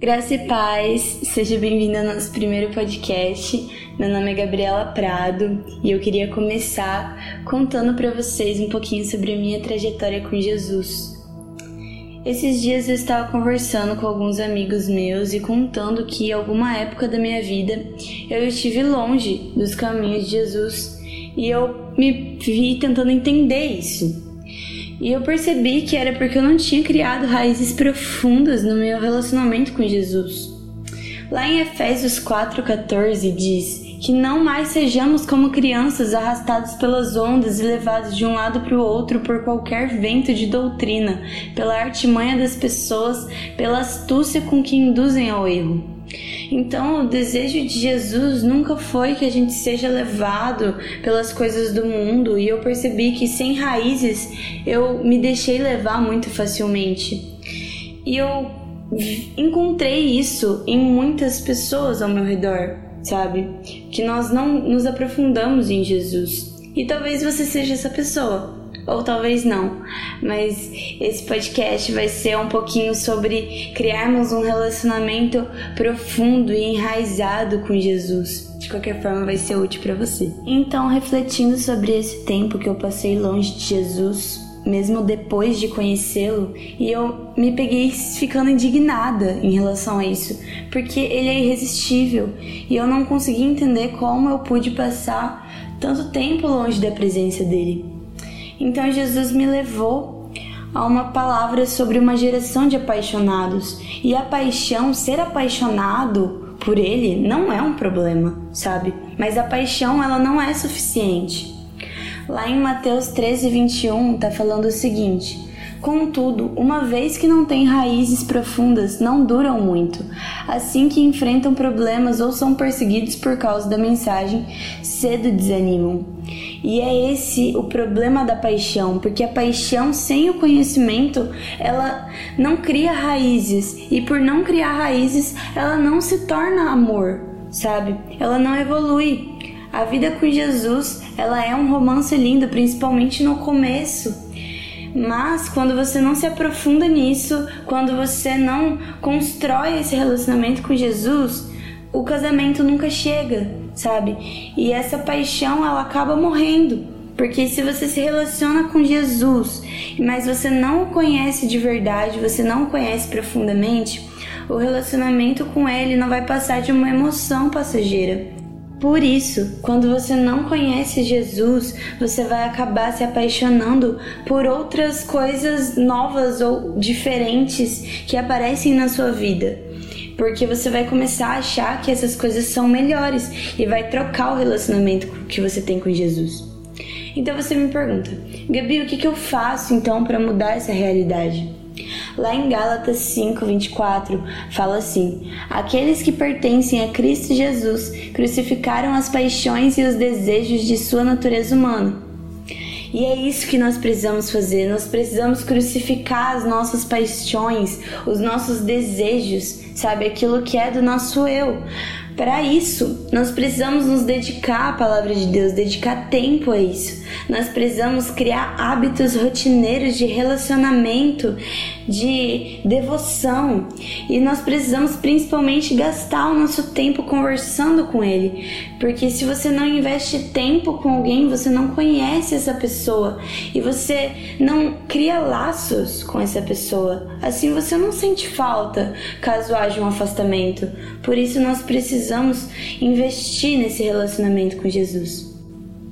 Graça e paz, seja bem-vindo ao nosso primeiro podcast. Meu nome é Gabriela Prado e eu queria começar contando para vocês um pouquinho sobre a minha trajetória com Jesus. Esses dias eu estava conversando com alguns amigos meus e contando que em alguma época da minha vida eu estive longe dos caminhos de Jesus e eu me vi tentando entender isso. E eu percebi que era porque eu não tinha criado raízes profundas no meu relacionamento com Jesus. Lá em Efésios 4,14 diz que não mais sejamos como crianças arrastados pelas ondas e levados de um lado para o outro por qualquer vento de doutrina, pela artimanha das pessoas, pela astúcia com que induzem ao erro. Então, o desejo de Jesus nunca foi que a gente seja levado pelas coisas do mundo, e eu percebi que sem raízes eu me deixei levar muito facilmente. E eu encontrei isso em muitas pessoas ao meu redor, sabe? Que nós não nos aprofundamos em Jesus. E talvez você seja essa pessoa ou talvez não. Mas esse podcast vai ser um pouquinho sobre criarmos um relacionamento profundo e enraizado com Jesus. De qualquer forma, vai ser útil para você. Então, refletindo sobre esse tempo que eu passei longe de Jesus, mesmo depois de conhecê-lo, e eu me peguei ficando indignada em relação a isso, porque ele é irresistível e eu não consegui entender como eu pude passar tanto tempo longe da presença dele. Então Jesus me levou a uma palavra sobre uma geração de apaixonados. E a paixão, ser apaixonado por ele, não é um problema, sabe? Mas a paixão, ela não é suficiente. Lá em Mateus 13, 21, tá falando o seguinte. Contudo, uma vez que não têm raízes profundas, não duram muito. Assim que enfrentam problemas ou são perseguidos por causa da mensagem, cedo desanimam. E é esse o problema da paixão, porque a paixão sem o conhecimento, ela não cria raízes, e por não criar raízes, ela não se torna amor, sabe? Ela não evolui. A vida com Jesus, ela é um romance lindo, principalmente no começo mas quando você não se aprofunda nisso, quando você não constrói esse relacionamento com Jesus, o casamento nunca chega, sabe? E essa paixão ela acaba morrendo. Porque se você se relaciona com Jesus, mas você não o conhece de verdade, você não o conhece profundamente, o relacionamento com ele não vai passar de uma emoção passageira. Por isso, quando você não conhece Jesus, você vai acabar se apaixonando por outras coisas novas ou diferentes que aparecem na sua vida. Porque você vai começar a achar que essas coisas são melhores e vai trocar o relacionamento que você tem com Jesus. Então você me pergunta, Gabi, o que, que eu faço então para mudar essa realidade? Lá em Gálatas 5:24 fala assim: Aqueles que pertencem a Cristo Jesus crucificaram as paixões e os desejos de sua natureza humana. E é isso que nós precisamos fazer. Nós precisamos crucificar as nossas paixões, os nossos desejos, sabe? Aquilo que é do nosso eu. Para isso, nós precisamos nos dedicar à palavra de Deus, dedicar tempo a isso. Nós precisamos criar hábitos rotineiros de relacionamento, de devoção. E nós precisamos principalmente gastar o nosso tempo conversando com Ele. Porque se você não investe tempo com alguém, você não conhece essa pessoa e você não cria laços com essa pessoa. Assim você não sente falta caso haja um afastamento. Por isso nós precisamos investir nesse relacionamento com Jesus.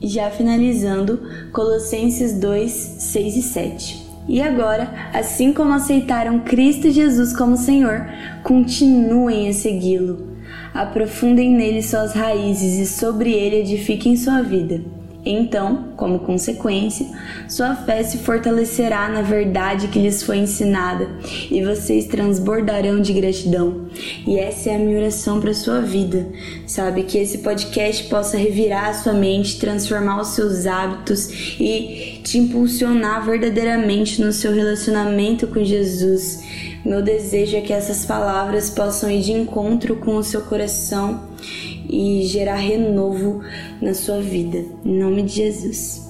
Já finalizando, Colossenses 2, 6 e 7. E agora, assim como aceitaram Cristo Jesus como Senhor, continuem a segui-lo. Aprofundem nele suas raízes e sobre ele edifiquem sua vida. Então, como consequência, sua fé se fortalecerá na verdade que lhes foi ensinada e vocês transbordarão de gratidão. E essa é a minha oração para sua vida, sabe? Que esse podcast possa revirar a sua mente, transformar os seus hábitos e te impulsionar verdadeiramente no seu relacionamento com Jesus. Meu desejo é que essas palavras possam ir de encontro com o seu coração e gerar renovo na sua vida. Em nome de Jesus.